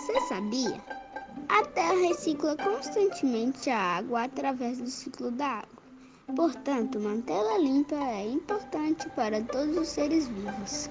Você sabia? A Terra recicla constantemente a água através do ciclo da água. Portanto, mantê-la limpa é importante para todos os seres vivos.